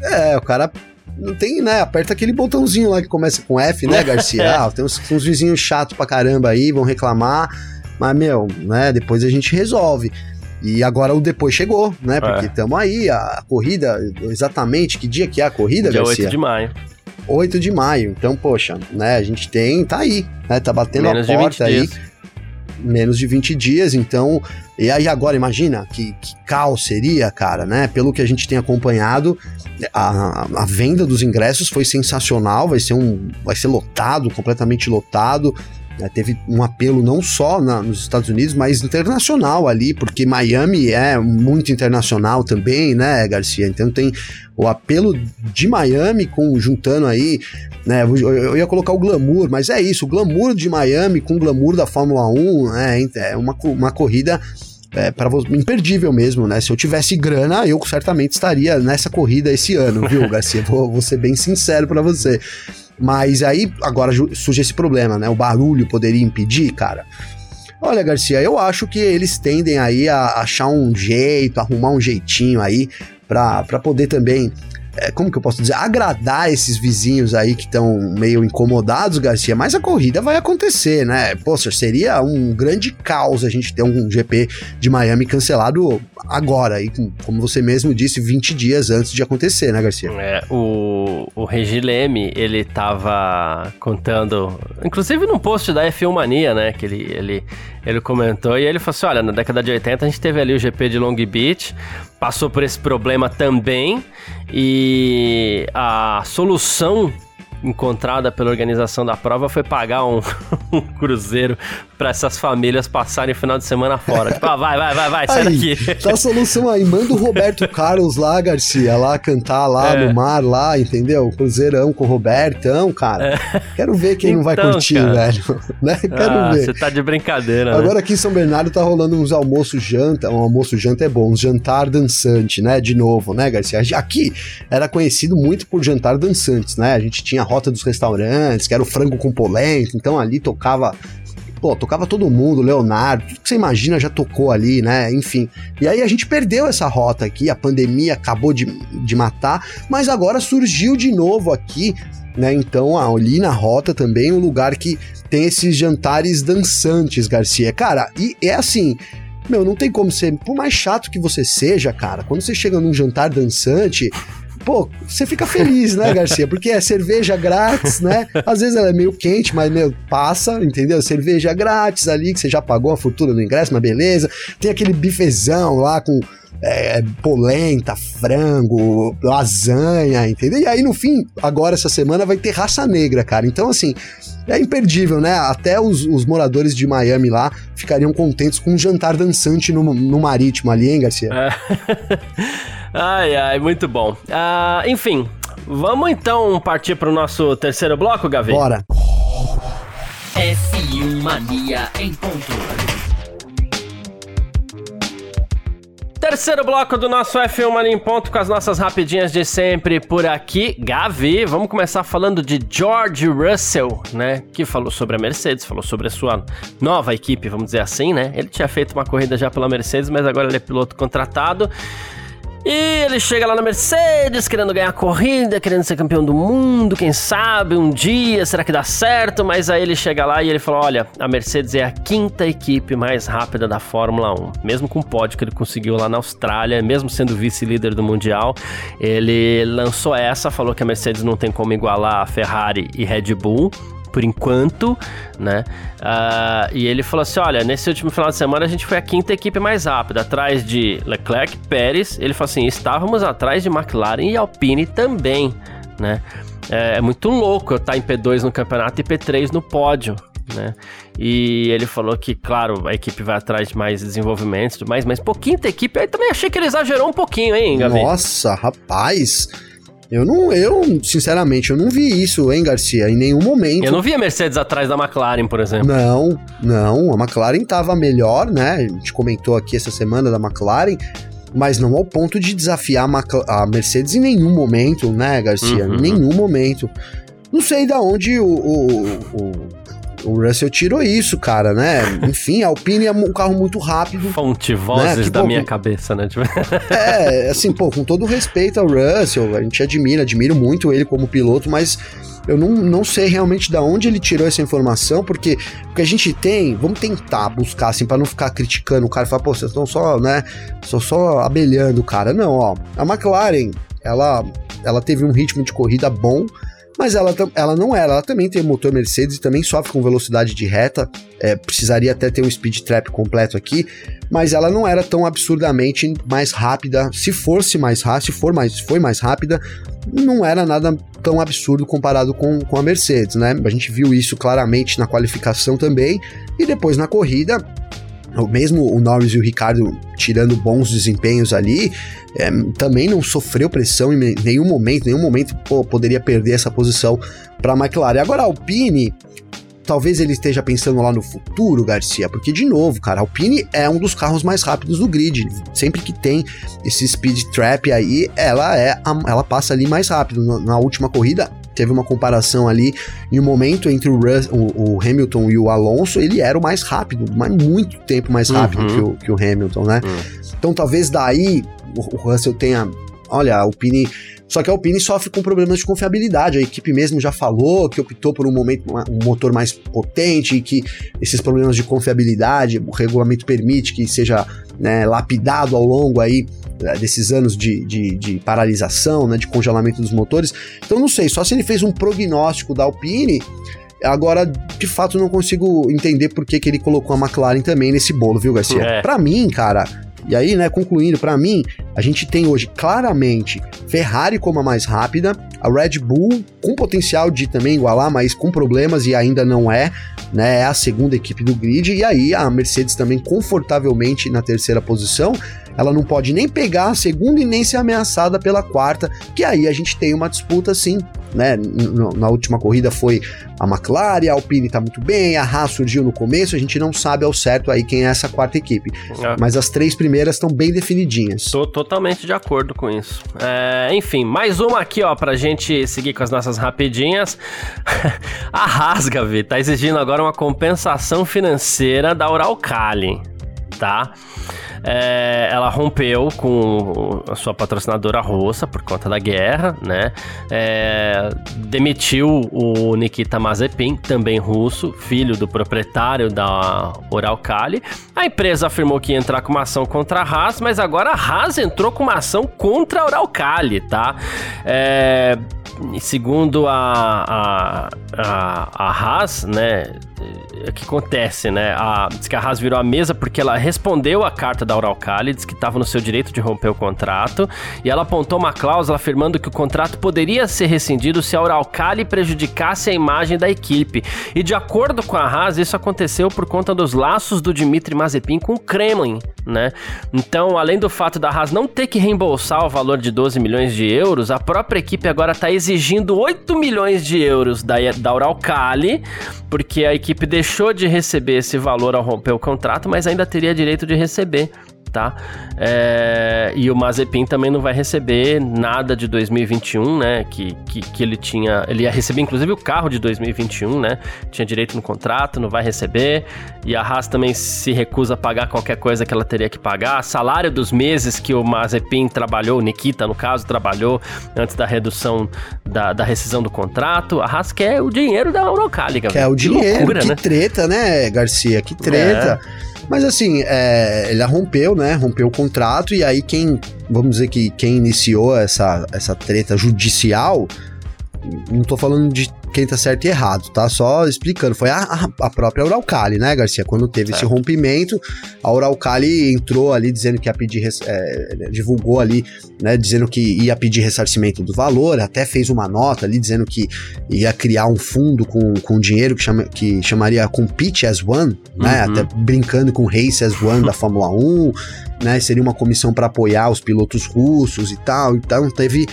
É, o cara não tem, né? Aperta aquele botãozinho lá que começa com F, né, Garcia? ah, tem uns, uns vizinhos chatos pra caramba aí, vão reclamar, mas, meu, né, depois a gente resolve. E agora o depois chegou, né? Porque estamos é. aí, a corrida, exatamente, que dia que é a corrida, dia Garcia? 8 de maio. 8 de maio. Então, poxa, né, a gente tem, tá aí, né? Tá batendo Menos a porta aí. Dias menos de 20 dias, então. E aí agora, imagina que, que caos seria, cara, né? Pelo que a gente tem acompanhado, a, a venda dos ingressos foi sensacional, vai ser um. Vai ser lotado, completamente lotado. É, teve um apelo não só na, nos Estados Unidos, mas internacional ali, porque Miami é muito internacional também, né, Garcia? Então tem o apelo de Miami com juntando aí, né? Eu, eu ia colocar o glamour, mas é isso, o glamour de Miami com o glamour da Fórmula 1, né? É uma, uma corrida é, para imperdível mesmo, né? Se eu tivesse grana, eu certamente estaria nessa corrida esse ano, viu, Garcia? vou, vou ser bem sincero para você. Mas aí agora surge esse problema, né? O barulho poderia impedir, cara. Olha, Garcia, eu acho que eles tendem aí a achar um jeito, arrumar um jeitinho aí para poder também como que eu posso dizer, agradar esses vizinhos aí que estão meio incomodados, Garcia, mas a corrida vai acontecer, né? Poxa, seria um grande caos a gente ter um GP de Miami cancelado agora, aí, como você mesmo disse, 20 dias antes de acontecer, né, Garcia? É, o, o Regi Leme, ele tava contando, inclusive num post da F1 Mania, né, que ele, ele, ele comentou, e ele falou assim, olha, na década de 80 a gente teve ali o GP de Long Beach, passou por esse problema também, e a solução encontrada pela organização da prova foi pagar um, um cruzeiro para essas famílias passarem o final de semana fora. tipo, ah, vai, vai, vai, vai, sai Aí, daqui. Tá a solução aí. Manda o Roberto Carlos lá, Garcia, lá cantar lá É. no mar, lá, entendeu? Cruzeirão com o Robertão, cara. Quero ver quem não vai Então, curtir, cara. velho. né? Quero Ah, ver. você tá de brincadeira, né? Agora aqui em São Bernardo tá rolando uns almoço janta, um almoço janta é bom, um jantar dançante, né? De novo, né, Garcia? Aqui era conhecido muito por jantar dançantes, né? A gente tinha rota dos restaurantes, que era o frango com polenta, então ali tocava Pô, tocava todo mundo, Leonardo, tudo que você imagina já tocou ali, né? Enfim. E aí a gente perdeu essa rota aqui, a pandemia acabou de, de matar, mas agora surgiu de novo aqui, né? Então, ali na rota também, um lugar que tem esses jantares dançantes, Garcia. Cara, e é assim. Meu, não tem como ser, por mais chato que você seja, cara, quando você chega num jantar dançante, pô, você fica feliz, né, Garcia? Porque é cerveja grátis, né? Às vezes ela é meio quente, mas, meu, passa, entendeu? Cerveja grátis ali, que você já pagou a fortuna do ingresso, mas beleza. Tem aquele bifezão lá com é, polenta, frango, lasanha, entendeu? E aí, no fim, agora essa semana vai ter raça negra, cara. Então, assim, é imperdível, né? Até os, os moradores de Miami lá ficariam contentes com um jantar dançante no, no marítimo ali, hein, Garcia? É. ai, ai, muito bom. Ah, enfim, vamos então partir pro nosso terceiro bloco, Gavi? Bora. F1 Mania em ponto. Terceiro bloco do nosso F1 Mania em Ponto com as nossas rapidinhas de sempre por aqui. Gavi, vamos começar falando de George Russell, né? Que falou sobre a Mercedes, falou sobre a sua nova equipe, vamos dizer assim, né? Ele tinha feito uma corrida já pela Mercedes, mas agora ele é piloto contratado. E ele chega lá na Mercedes, querendo ganhar a corrida, querendo ser campeão do mundo, quem sabe um dia, será que dá certo? Mas aí ele chega lá e ele fala: Olha, a Mercedes é a quinta equipe mais rápida da Fórmula 1. Mesmo com o pódio que ele conseguiu lá na Austrália, mesmo sendo vice-líder do Mundial, ele lançou essa, falou que a Mercedes não tem como igualar a Ferrari e Red Bull por enquanto, né? Ah, e ele falou assim: olha, nesse último final de semana a gente foi a quinta equipe mais rápida, atrás de Leclerc, Pérez. Ele falou assim: estávamos atrás de McLaren e Alpine também, né? É, é muito louco eu estar em P2 no campeonato e P3 no pódio. Né? E ele falou que, claro, a equipe vai atrás de mais desenvolvimentos e tudo mais, mas pô, quinta equipe, aí também achei que ele exagerou um pouquinho, hein, Gavi? Nossa, rapaz. Eu não, eu, sinceramente, eu não vi isso, hein, Garcia, em nenhum momento. Eu não vi a Mercedes atrás da McLaren, por exemplo. Não, não, a McLaren tava melhor, né? A gente comentou aqui essa semana da McLaren, mas não ao ponto de desafiar a, Mercedes em nenhum momento, né, Garcia? Uhum. Em nenhum momento. Não sei da onde o, o, o, o Russell tirou isso, cara, né? Enfim, a Alpine é um carro muito rápido. Fonte, vozes Né, que da bom. minha cabeça, né? Tipo, É, assim, pô, com todo respeito ao Russell, a gente admira, admiro muito ele como piloto, mas eu não, não sei realmente da onde ele tirou essa informação, porque o que a gente tem, vamos tentar buscar, assim, pra não ficar criticando o cara e falar, pô, vocês estão só, né, só, só abelhando o cara. Não, ó, a McLaren, ela, ela teve um ritmo de corrida bom, mas ela, ela não era, ela também tem motor Mercedes e também sofre com velocidade de reta, é, precisaria até ter um speed trap completo aqui, mas ela não era tão absurdamente mais rápida. Se fosse mais rápida, se for mais, foi mais rápida, não era nada tão absurdo comparado com, com a Mercedes, né? A gente viu isso claramente na qualificação também, e depois na corrida, mesmo o Norris e o Ricardo tirando bons desempenhos ali, é, também não sofreu pressão em ne- nenhum momento, nenhum momento pô, poderia perder essa posição para a McLaren. Agora a Alpine, talvez ele esteja pensando lá no futuro, Garcia, porque de novo, cara, a Alpine é um dos carros mais rápidos do grid. Sempre que tem esse speed trap aí, ela é a- ela passa ali mais rápido. Na última corrida teve uma comparação ali em um momento entre o, o- o Hamilton e o Alonso, ele era o mais rápido, mas muito tempo mais rápido Uhum. que, o, que o Hamilton, né? Hum. Então talvez daí o, o Russell tenha. Olha, a Alpine. Só que a Alpine sofre com problemas de confiabilidade. A equipe mesmo já falou que optou por um momento um motor mais potente e que esses problemas de confiabilidade, o regulamento permite que seja né, lapidado ao longo aí eh, desses anos de, de, de paralisação, né, de congelamento dos motores. Então não sei, só se ele fez um prognóstico da Alpine. Agora, de fato, não consigo entender por que, que ele colocou a McLaren também nesse bolo, viu, Garcia? É. Pra mim, cara, E aí, né, concluindo, para mim, a gente tem hoje claramente Ferrari como a mais rápida, a Red Bull com potencial de também igualar, mas com problemas e ainda não é, né? É a segunda equipe do grid, e aí a Mercedes também confortavelmente na terceira posição ela não pode nem pegar a segunda e nem ser ameaçada pela quarta, que aí a gente tem uma disputa sim, né? Na última corrida foi a McLaren, a Alpine tá muito bem, a Haas surgiu no começo, a gente não sabe ao certo aí quem é essa quarta equipe. É. Mas as três primeiras estão bem definidinhas. Tô totalmente de acordo com isso. É, enfim, mais uma aqui, ó, pra gente seguir com as nossas rapidinhas. a Haas, Gavi, tá exigindo agora uma compensação financeira da Uralcali, tá? É, ela rompeu com a sua patrocinadora russa por conta da guerra, né? É, demitiu o Nikita Mazepin, também russo, filho do proprietário da Uralkali. A empresa afirmou que ia entrar com uma ação contra a Haas, mas agora a Haas entrou com uma ação contra a Uralkali, tá? É, segundo a, a, a, a Haas, né? o que acontece, né? A, diz que a Haas virou a mesa porque ela respondeu a carta da Uralcali, diz que estava no seu direito de romper o contrato, e ela apontou uma cláusula afirmando que o contrato poderia ser rescindido se a Uralcali prejudicasse a imagem da equipe. E de acordo com a Haas, isso aconteceu por conta dos laços do Dmitry Mazepin com o Kremlin, né? Então, além do fato da Haas não ter que reembolsar o valor de 12 milhões de euros, a própria equipe agora está exigindo 8 milhões de euros da, da Uralcali, porque a equipe deixou de receber esse valor ao romper o contrato, mas ainda teria direito de receber tá? É, e o Mazepin também não vai receber nada de 2021, né? Que, que, que, ele tinha. Ele ia receber, inclusive, o carro de 2021, né? Tinha direito no contrato, não vai receber. E a Haas também se recusa a pagar qualquer coisa que ela teria que pagar. Salário dos meses que o Mazepin trabalhou, Nikita, no caso, trabalhou antes da redução da, da rescisão do contrato. A Haas quer o dinheiro da Eurocaliga. Quer o dinheiro, loucura, que né? treta, né, Garcia? Que treta. É. Mas assim, é, ele rompeu, né? Rompeu o contrato, e aí quem, vamos dizer que quem iniciou essa, essa treta judicial, não tô falando de quem tá certo e errado, tá? Só explicando. Foi a, a própria Uralcali, né, Garcia? Quando teve certo. esse rompimento, a Uralcali entrou ali dizendo que ia pedir, é, divulgou ali, né, dizendo que ia pedir ressarcimento do valor, até fez uma nota ali dizendo que ia criar um fundo com, com dinheiro que, chama, que chamaria Compete as One, né, uhum. até brincando com Race as One da Fórmula 1, né, seria uma comissão para apoiar os pilotos russos e tal, então teve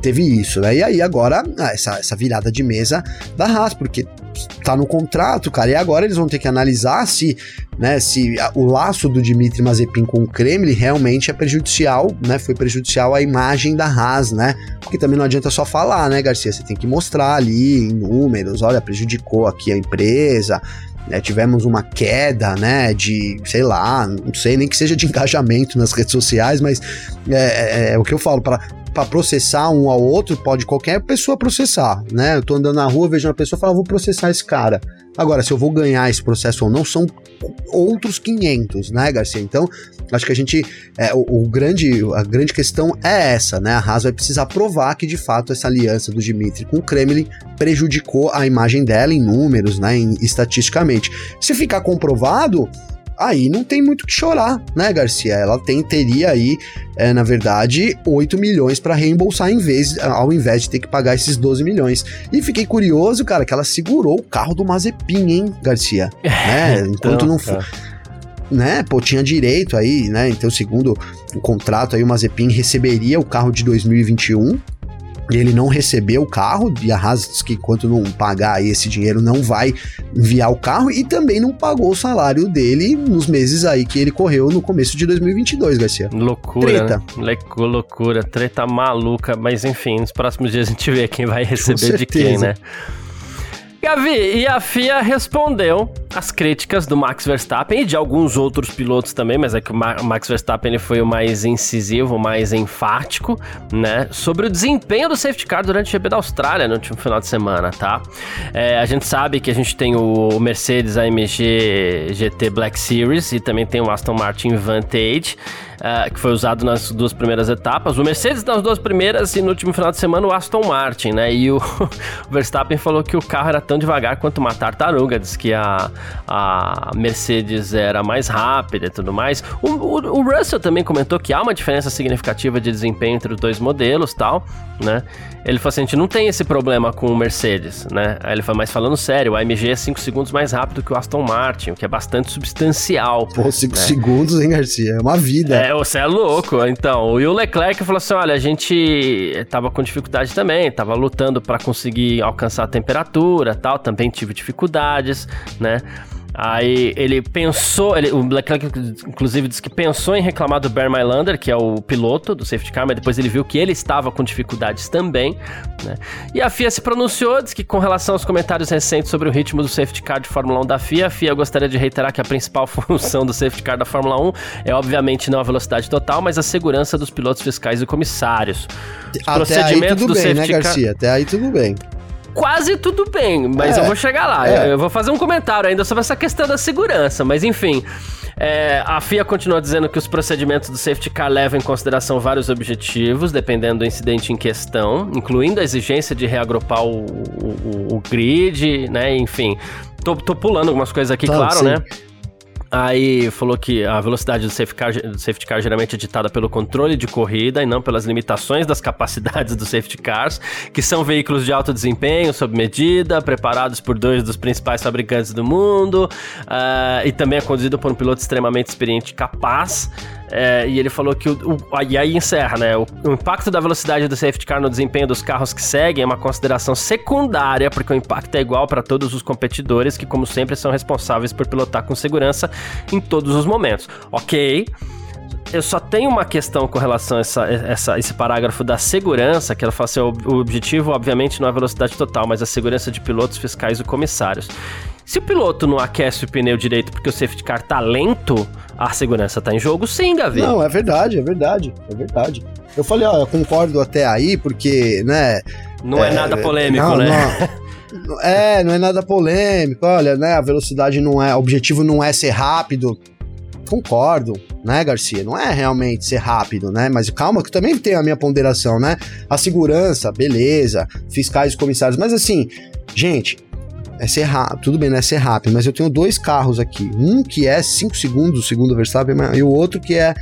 teve isso, né? E aí agora, ah, essa, essa virada de mesa da Haas, porque tá no contrato, cara, e agora eles vão ter que analisar se, né, se o laço do Dmitry Mazepin com o Kremlin realmente é prejudicial, né, foi prejudicial à imagem da Haas, né? Porque também não adianta só falar, né, Garcia? Você tem que mostrar ali em números, olha, prejudicou aqui a empresa, né, tivemos uma queda, né, de, sei lá, não sei nem que seja de engajamento nas redes sociais, mas é, é, é o que eu falo, para para processar um ao outro, pode qualquer pessoa processar, né? Eu tô andando na rua, vejo uma pessoa e falo, ah, vou processar esse cara. Agora, se eu vou ganhar esse processo ou não, são outros 500, né, Garcia? Então, acho que a gente, é, o, o, grande, a grande questão é essa, né? A Haas vai precisar provar que, de fato, essa aliança do Dmitry com o Kremlin prejudicou a imagem dela em números, né, em, estatisticamente. Se ficar comprovado, aí não tem muito que chorar, né, Garcia? Ela tem, teria aí, é, na verdade, 8 milhões para reembolsar em vez, ao invés de ter que pagar esses 12 milhões. E fiquei curioso, cara, que ela segurou o carro do Mazepin, hein, Garcia? né? Enquanto então, não foi. Né, pô, tinha direito aí, né? Então, segundo o contrato aí, o Mazepin receberia o carro de 2021 ele não recebeu o carro, e a Haas diz que enquanto não pagar esse dinheiro não vai enviar o carro, e também não pagou o salário dele nos meses aí que ele correu no começo de 2022, Garcia. Loucura, treta. Né? Loucura, treta maluca, mas enfim, nos próximos dias a gente vê quem vai receber de quem, né? Gavi, e a FIA respondeu as críticas do Max Verstappen e de alguns outros pilotos também, mas é que o Max Verstappen ele foi o mais incisivo, o mais enfático, né? Sobre o desempenho do safety car durante o GP da Austrália no último final de semana, tá? É, a gente sabe que a gente tem o Mercedes AMG GT Black Series e também tem o Aston Martin Vantage uh, que foi usado nas duas primeiras etapas. O Mercedes nas duas primeiras e no último final de semana o Aston Martin, né? E o Verstappen falou que o carro era tão devagar quanto uma tartaruga. Diz que a, a Mercedes era mais rápida e tudo mais. O, o, o Russell também comentou que há uma diferença significativa de desempenho entre os dois modelos tal, né? Ele falou assim: a gente não tem esse problema com o Mercedes, né? Aí ele falou, mas falando sério, o AMG é 5 segundos mais rápido que o Aston Martin, o que é bastante substancial. Pô, 5 né? segundos, hein, Garcia? É uma vida. É, você é louco. Então, e o Leclerc falou assim: olha, a gente tava com dificuldade também, tava lutando para conseguir alcançar a temperatura tal, também tive dificuldades, né? Aí ele pensou, ele, o Leclerc inclusive disse que pensou em reclamar do Bear Mylander, que é o piloto do safety car, mas depois ele viu que ele estava com dificuldades também, né? E a FIA se pronunciou, disse que com relação aos comentários recentes sobre o ritmo do safety car de Fórmula 1 da FIA, a FIA gostaria de reiterar que a principal função do safety car da Fórmula 1 é obviamente não a velocidade total, mas a segurança dos pilotos fiscais e comissários. Os Até procedimentos aí tudo do bem, né, Garcia? Car... Até aí tudo bem quase tudo bem, mas é, eu vou chegar lá. É. Eu vou fazer um comentário ainda sobre essa questão da segurança, mas enfim. É, a FIA continua dizendo que os procedimentos do safety car levam em consideração vários objetivos, dependendo do incidente em questão, incluindo a exigência de reagrupar o, o, o grid, né? Enfim, tô, tô pulando algumas coisas aqui, tá, claro, sim. né? Aí falou que a velocidade do safety, car, do safety car geralmente é ditada pelo controle de corrida e não pelas limitações das capacidades dos safety cars, que são veículos de alto desempenho, sob medida, preparados por dois dos principais fabricantes do mundo, uh, e também é conduzido por um piloto extremamente experiente e capaz. É, e ele falou que o, o, E aí encerra, né? O, o, impacto da velocidade do safety car no desempenho dos carros que seguem é uma consideração secundária, porque o impacto é igual para todos os competidores, que, como sempre, são responsáveis por pilotar com segurança em todos os momentos. Ok. Eu só tenho uma questão com relação a essa, essa, esse parágrafo da segurança, que ela fala assim: o, objetivo, obviamente, não é a velocidade total, mas a segurança de pilotos, fiscais e comissários. Se o piloto não aquece o pneu direito porque o safety car tá lento, a segurança tá em jogo sim, Gavi. Não, é verdade, é verdade, é verdade. Eu falei, ó, eu concordo até aí, porque, né... Não é, é nada polêmico, não, né? Não, é, não é nada polêmico, olha, né, a velocidade não é, o objetivo não é ser rápido, concordo, né, Garcia? Não é realmente ser rápido, né? Mas calma, que também tem a minha ponderação, né? A segurança, beleza, fiscais e comissários, mas assim, gente, é ser rápido, tudo bem, não é ser rápido, mas eu tenho dois carros aqui. Um que é 5 segundos, segundo o Verstappen, e o outro que é.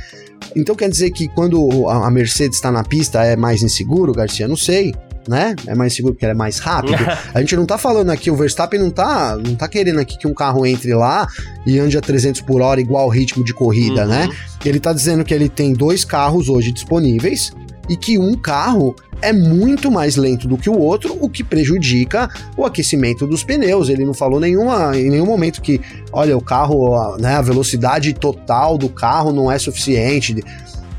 Então quer dizer que quando a Mercedes está na pista é mais inseguro, Garcia? Não sei. Né? É mais seguro porque ela é mais rápido. a gente não tá falando aqui, o Verstappen não tá, não tá querendo aqui que um carro entre lá e ande a 300 por hora igual ao ritmo de corrida, né? uhum. né? Ele tá dizendo que ele tem dois carros hoje disponíveis e que um carro é muito mais lento do que o outro, o que prejudica o aquecimento dos pneus. Ele não falou nenhuma, em nenhum momento que, olha, o carro, né, a velocidade total do carro não é suficiente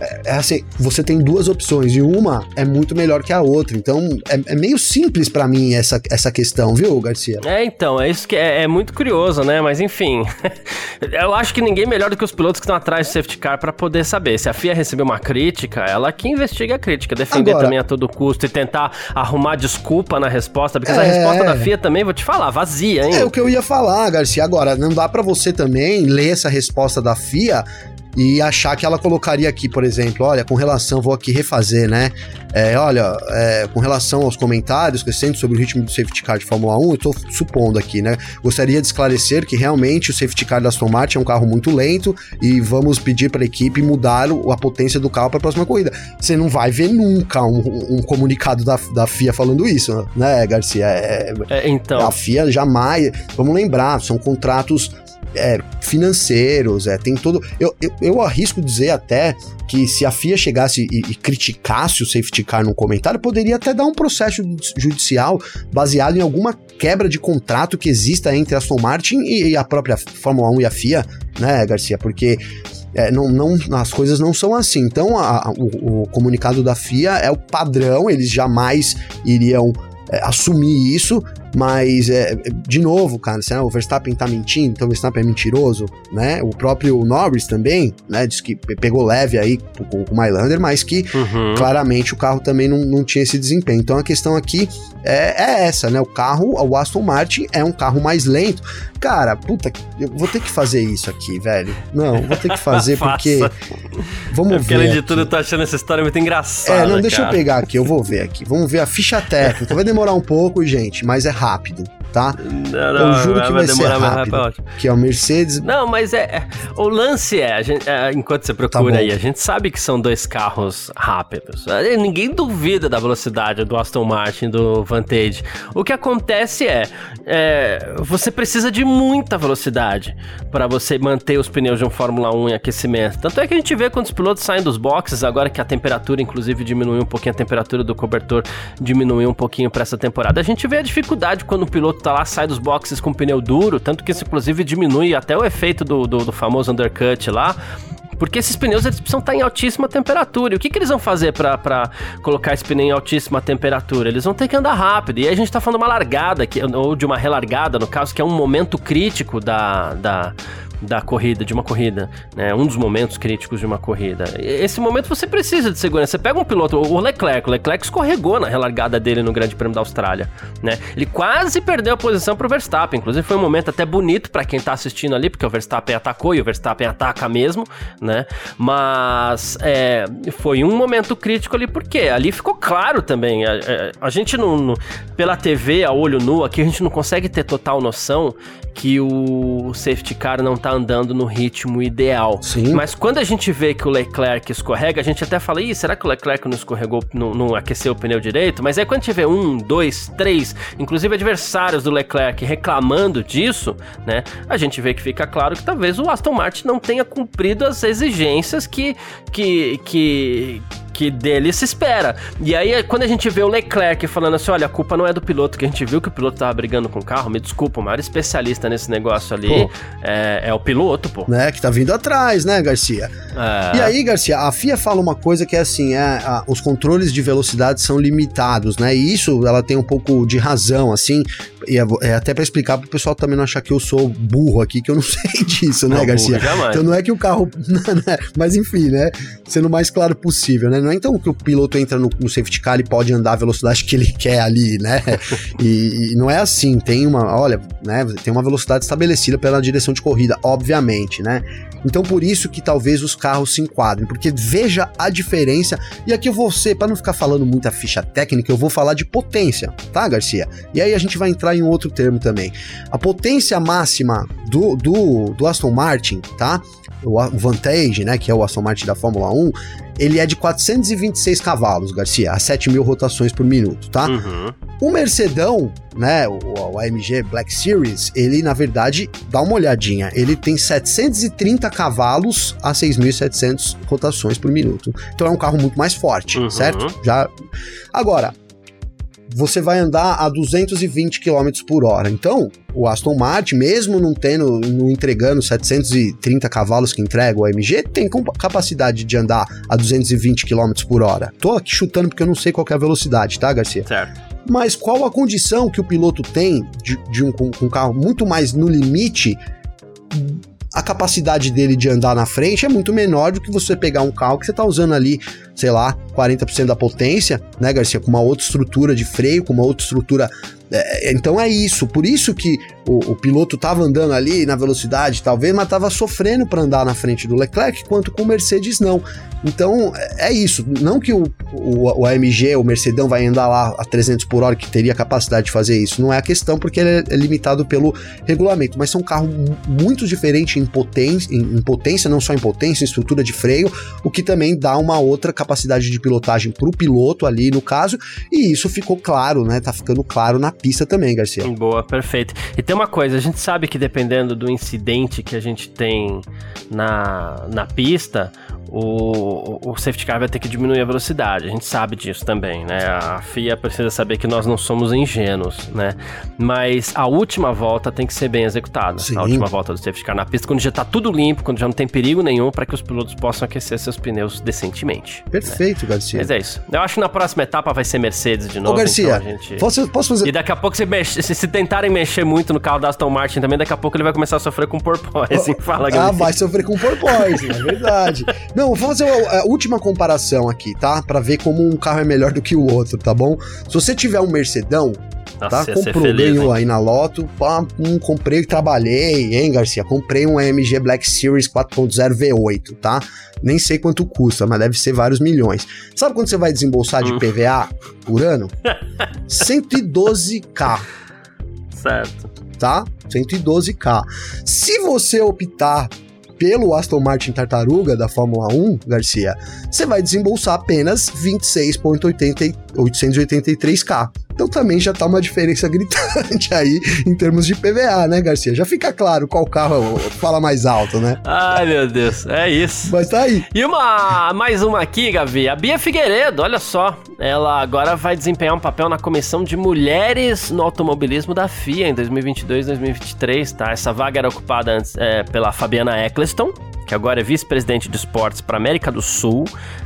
é, é, assim, você tem duas opções e uma é muito melhor que a outra. Então é, é meio simples para mim essa, essa questão, viu, Garcia? É, então, é isso que é, é muito curioso, né? Mas enfim, eu acho que ninguém melhor do que os pilotos que estão atrás do safety car para poder saber. Se a FIA recebeu uma crítica, ela que investiga a crítica, defender Agora, também a todo custo e tentar arrumar desculpa na resposta, porque essa é. resposta da FIA também, vou te falar, vazia, hein? É o que eu ia falar, Garcia. Agora, não dá para você também ler essa resposta da FIA e achar que ela colocaria aqui, por exemplo, olha, com relação, vou aqui refazer, né? É, olha, é, com relação aos comentários recentes sobre o ritmo do safety car de Fórmula 1, eu estou supondo aqui, né? Gostaria de esclarecer que realmente o safety car da Aston Martin é um carro muito lento e vamos pedir para a equipe mudar a potência do carro para a próxima corrida. Você não vai ver nunca um, um, comunicado da, da FIA falando isso, né, Garcia? É, é, então. A FIA jamais. Vamos lembrar, são contratos é, financeiros, é, tem todo. Eu, eu, eu, arrisco dizer até que se a FIA chegasse e, e, criticasse o safety car num comentário, poderia até dar um processo judicial baseado em alguma quebra de contrato que exista entre a Aston Martin e, e a própria Fórmula 1 e a FIA, né, Garcia? Porque é, não, não, as coisas não são assim. Então, a, o, o, comunicado da FIA é o padrão, eles jamais iriam é, assumir isso, mas, é, de novo, cara, se, o Verstappen tá mentindo, então o Verstappen é mentiroso, né? O próprio Norris também, né? Diz que pegou leve aí com, com o Mylander, mas que uhum. claramente o carro também não, não tinha esse desempenho. Então a questão aqui é, é, essa, né? O carro, o Aston Martin é um carro mais lento. Cara, puta, eu vou ter que fazer isso aqui, velho. Não, vou ter que fazer porque. Vamos é porque, ver. Além de tudo, eu tô achando essa história muito engraçada. É, não, deixa cara. eu pegar aqui, eu vou ver aqui. Vamos ver a ficha técnica. Vai demorar um pouco, gente, mas é rápido, tá? tá? Não, Eu juro que vai ser demorar mais rápido. Que é o Mercedes. Não, mas é, é- O lance é, a gente- é, enquanto você procura Tá aí, a gente sabe que são dois carros rápidos. É, Ninguém duvida da velocidade do Aston Martin e do Vantage. O que acontece é, é, você precisa de muita velocidade para você manter os pneus de um Fórmula 1 em aquecimento. Tanto é que a gente vê quando os pilotos saem dos boxes, agora que a temperatura, inclusive, diminuiu um pouquinho, a temperatura do cobertor diminuiu um pouquinho para essa temporada. A gente vê a dificuldade quando o piloto tá lá, sai dos boxes com pneu duro, tanto que isso, inclusive, diminui até o efeito do, do, do famoso undercut lá. Porque esses pneus eles precisam estar em altíssima temperatura. E o que, que eles vão fazer para colocar esse pneu em altíssima temperatura? Eles vão ter que andar rápido. E a gente tá falando de uma largada, que, ou de uma relargada, no caso, que é um momento crítico da, da, da corrida, de uma corrida, né? Um dos momentos críticos de uma corrida. Esse momento você precisa de segurança. Você pega um piloto, o Leclerc, o Leclerc escorregou na relargada dele no Grande Prêmio da Austrália, né? Ele quase perdeu a posição pro Verstappen. Inclusive foi um momento até bonito para quem tá assistindo ali, porque o Verstappen atacou e o Verstappen ataca mesmo, né? Mas é, foi um momento crítico ali, porque ali ficou claro também. A, a- a gente não, não- pela TV, a olho nu, aqui a gente não consegue ter total noção que o safety car não tá andando no ritmo ideal. Sim. Mas quando a gente vê que o Leclerc escorrega, a gente até fala, ih, será que o Leclerc não escorregou, não, não aqueceu o pneu direito? Mas aí quando a gente vê um, dois, três, inclusive adversários do Leclerc reclamando disso, né? A gente vê que fica claro que talvez o Aston Martin não tenha cumprido as exigências que, que, que, que dele se espera. E aí, quando a gente vê o Leclerc falando assim: olha, a culpa não é do piloto, que a gente viu que o piloto tava brigando com o carro, me desculpa, o maior especialista nesse negócio ali é, é o piloto, pô. Né, que tá vindo atrás, né, Garcia? É. E aí, Garcia, a FIA fala uma coisa que é assim, é, a- os controles de velocidade são limitados, né? E isso ela tem um pouco de razão, assim, e é, é até pra explicar pro pessoal também não achar que eu sou burro aqui, que eu não sei disso, né, Não, Garcia? burro. Então não é que o carro. né? Mas enfim, né? Sendo o mais claro possível, né? Não é então que o piloto entra no, no safety car e pode andar a velocidade que ele quer ali, né? E, e não é assim. Tem uma, olha, né? Tem uma velocidade estabelecida pela direção de corrida, obviamente, né? Então por isso que talvez os carros se enquadrem, porque veja a diferença. E aqui eu vou ser, para não ficar falando muita ficha técnica, eu vou falar de potência, tá, Garcia? E aí a gente vai entrar em outro termo também. A potência máxima do, do, do Aston Martin, tá? O, o Vantage, né, que é o Aston Martin da Fórmula 1, ele é de 426 cavalos, Garcia, a 7 mil rotações por minuto, tá? Uhum. O Mercedão, né, o, o AMG Black Series, ele na verdade, dá uma olhadinha, ele tem 730 cavalos a 6.700 rotações por minuto. Então é um carro muito mais forte, Uhum. certo? Já. Agora, você vai andar a 220 km por hora. Então, o Aston Martin, mesmo não tendo, não entregando 730 cavalos que entrega o AMG, tem capacidade de andar a 220 km por hora. Tô aqui chutando porque eu não sei qual é a velocidade, tá, Garcia? Certo. Mas qual a condição que o piloto tem de, de um, com um carro muito mais no limite? A capacidade dele de andar na frente é muito menor do que você pegar um carro que você tá usando ali, sei lá, 40% da potência, né, Garcia? Com uma outra estrutura de freio, com uma outra estrutura. é, então é isso. Por isso que o, o piloto tava andando ali na velocidade, talvez, mas tava sofrendo para andar na frente do Leclerc, quanto com o Mercedes não. Então é é isso. Não que o, o, o AMG, o Mercedão, vai andar lá a 300 por hora, que teria capacidade de fazer isso. Não é a questão, porque ele é é limitado pelo regulamento. Mas são carros mu- muito diferentes em potência, em, em potência, não só em potência, em estrutura de freio, o que também dá uma outra capacidade de pilotagem para o piloto ali no caso. E isso ficou claro, né? Tá ficando claro na pista também, Garcia. Boa, perfeito. E tem uma coisa, a gente sabe que dependendo do incidente que a gente tem na, na pista, o, o safety car vai ter que diminuir a velocidade. A gente sabe disso também, né? A FIA precisa saber que nós não somos ingênuos, né? Mas a última volta tem que ser bem executada. Sim. A última volta do safety car na pista, quando já tá tudo limpo, quando já não tem perigo nenhum, para que os pilotos possam aquecer seus pneus decentemente. Perfeito, Garcia. Mas é isso. Eu acho que na próxima etapa vai ser Mercedes de Ô, novo. Garcia, então gente... posso, posso fazer. E daqui a pouco, se, mexe- se, se tentarem mexer muito no carro da Aston Martin também, daqui a pouco ele vai começar a sofrer com porpoise. Fala, Ah, vai sofrer com porpoise, é verdade. Não, vou fazer a, a última comparação aqui, tá? Pra ver como um carro é melhor do que o outro, tá bom? Se você tiver um Mercedão, Nossa, tá? Comprou, feliz, ganhou hein? aí na Loto, pá, hum, comprei, trabalhei, hein, Garcia? Comprei um AMG Black Series 4.0 V8, tá? Nem sei quanto custa, mas deve ser vários milhões. Sabe quando você vai desembolsar de Hum. PVA por ano? 112k. Certo. Tá? 112k. Se você optar pelo Aston Martin Tartaruga da Fórmula 1, Garcia, você vai desembolsar apenas 26,883k. Então também já tá uma diferença gritante aí em termos de PVA, né, Garcia? Já fica claro qual carro fala mais alto, né? Ai, meu Deus, é isso. Mas tá aí. E uma, mais uma aqui, Gavi. A Bia Figueiredo, olha só. Ela agora vai desempenhar um papel na comissão de mulheres no automobilismo da FIA em 2022 2023, tá? Essa vaga era ocupada antes é, pela Fabiana Eccleston, que agora é vice-presidente de esportes para América do Sul,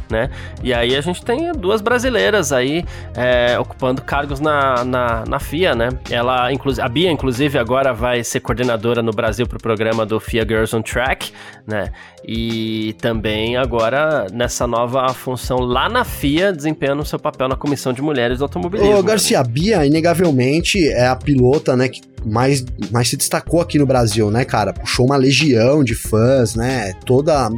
né? E aí a gente tem duas brasileiras aí é, ocupando cargos na, na, na, FIA, né? Ela, a Bia, inclusive, agora vai ser coordenadora no Brasil para o programa do FIA Girls on Track, né? E também agora nessa nova função lá na FIA, desempenhando seu papel na comissão de mulheres do automobilismo. Ô? Garcia, a Bia, inegavelmente, é a pilota, né, que mais, mais se destacou aqui no Brasil, né, cara? Puxou uma legião de fãs, né? Toda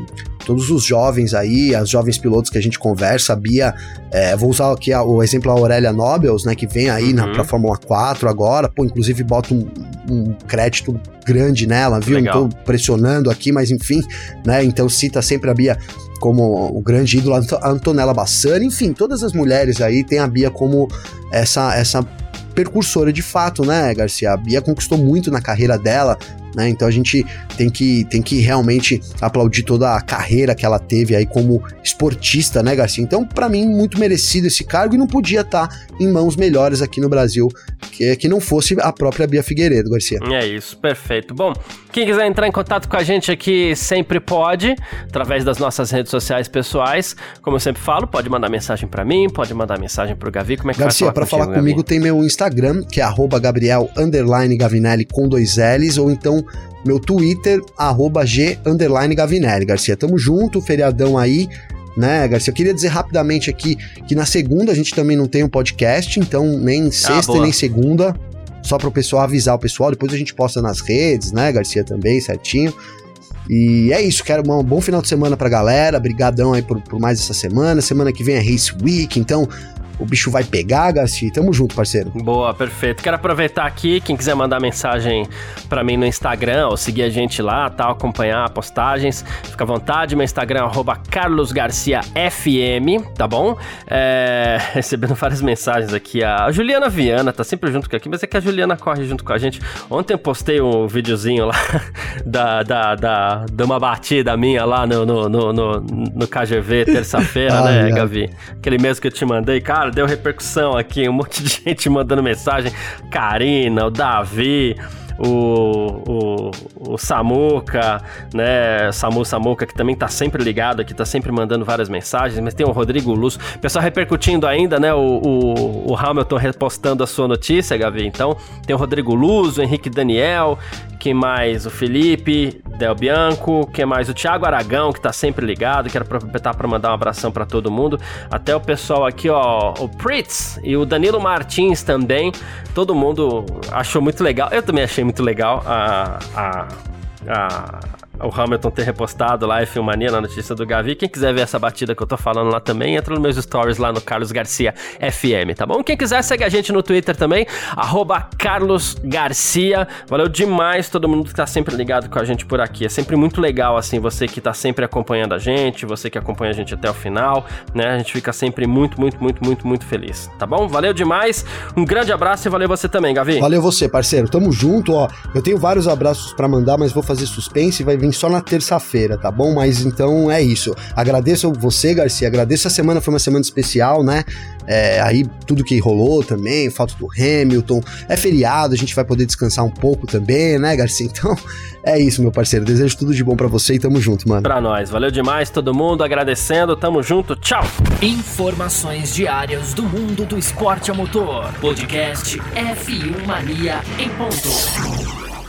todos os jovens aí, as jovens pilotos que a gente conversa, a Bia, é, vou usar aqui o exemplo da Aurélia Nobels, né, que vem aí uhum. na, pra Fórmula 4 agora, pô, inclusive bota um, um crédito grande nela, viu? Legal. Não tô pressionando aqui, mas enfim, né, então cita sempre a Bia como o grande ídolo, a Antonella Bassani, enfim, todas as mulheres aí tem a Bia como essa, essa percursora de fato, né, Garcia? A Bia conquistou muito na carreira dela, né? Então a gente tem que, tem que realmente aplaudir toda a carreira que ela teve aí como esportista, né, Garcia? Então, para mim, muito merecido esse cargo e não podia estar tá em mãos melhores aqui no Brasil que, que não fosse a própria Bia Figueiredo, Garcia. É isso, perfeito. Bom, quem quiser entrar em contato com a gente aqui sempre pode, através das nossas redes sociais pessoais. Como eu sempre falo, pode mandar mensagem para mim, pode mandar mensagem pro Gavi. Como é que Garcia, para falar, falar comigo tem meu Instagram, que é Gabriel Gavinelli com dois L's, ou então meu Twitter, arroba G Gavinelli. Garcia, tamo junto, feriadão aí né, Garcia? Eu queria dizer rapidamente aqui que na segunda a gente também não tem um podcast, então nem ah, sexta ah, nem segunda, só para o pessoal avisar o pessoal. Depois a gente posta nas redes, né, Garcia, também, certinho. E é isso, quero um bom final de semana pra galera. Brigadão aí por, por mais essa semana. Semana que vem é Race Week, então o bicho vai pegar, Garcia. Tamo junto, parceiro. Boa, perfeito. Quero aproveitar aqui, quem quiser mandar mensagem para mim no Instagram, ou seguir a gente lá, tal, acompanhar postagens, fica à vontade. Meu Instagram é carlosgarciafm, tá bom? É, recebendo várias mensagens aqui. A Juliana Viana tá sempre junto com aqui, mas é que a Juliana corre junto com a gente. Ontem eu postei um videozinho lá da, da, da, de uma batida minha lá no, no, no, no, no KGV terça-feira, ah, né, Gavi? Aquele mesmo que eu te mandei, cara Cara, deu repercussão aqui, um monte de gente mandando mensagem. Karina, o Davi, o, o, o Samuca, né? Samu Samuca, que também tá sempre ligado aqui, tá sempre mandando várias mensagens, mas tem o Rodrigo Luz, pessoal repercutindo ainda, né? O, o, o Hamilton repostando a sua notícia, Gavi. Então, tem o Rodrigo Luz, o Henrique Daniel, quem mais? O Felipe Del Bianco, quem mais? O Thiago Aragão, que tá sempre ligado. Quero aproveitar para mandar um abração para todo mundo. Até o pessoal aqui, ó, o Pritz e o Danilo Martins também. Todo mundo achou muito legal. Eu também achei muito legal a, a, a o Hamilton ter repostado lá e Mania na notícia do Gavi. Quem quiser ver essa batida que eu tô falando lá também, entra nos meus stories lá no Carlos Garcia FM, tá bom? Quem quiser, segue a gente no Twitter também, arroba Carlos Garcia. Valeu demais todo mundo que tá sempre ligado com a gente por aqui. É sempre muito legal, assim, você que tá sempre acompanhando a gente, você que acompanha a gente até o final, né? A gente fica sempre muito, muito, muito, muito, muito feliz, tá bom? Valeu demais, um grande abraço e valeu você também, Gavi. Valeu você, parceiro. Tamo junto, ó. Eu tenho vários abraços para mandar, mas vou fazer suspense e vai vir só na terça-feira, tá bom? Mas então é isso. Agradeço você, Garcia. Agradeço a semana, foi uma semana especial, né? É, aí tudo que rolou também, falta do Hamilton. É feriado, a gente vai poder descansar um pouco também, né, Garcia? Então é isso, meu parceiro. Desejo tudo de bom para você e tamo junto, mano. Pra nós. Valeu demais, todo mundo. Agradecendo. Tamo junto. Tchau. Informações diárias do mundo do esporte a motor. Podcast F1 Mania em ponto.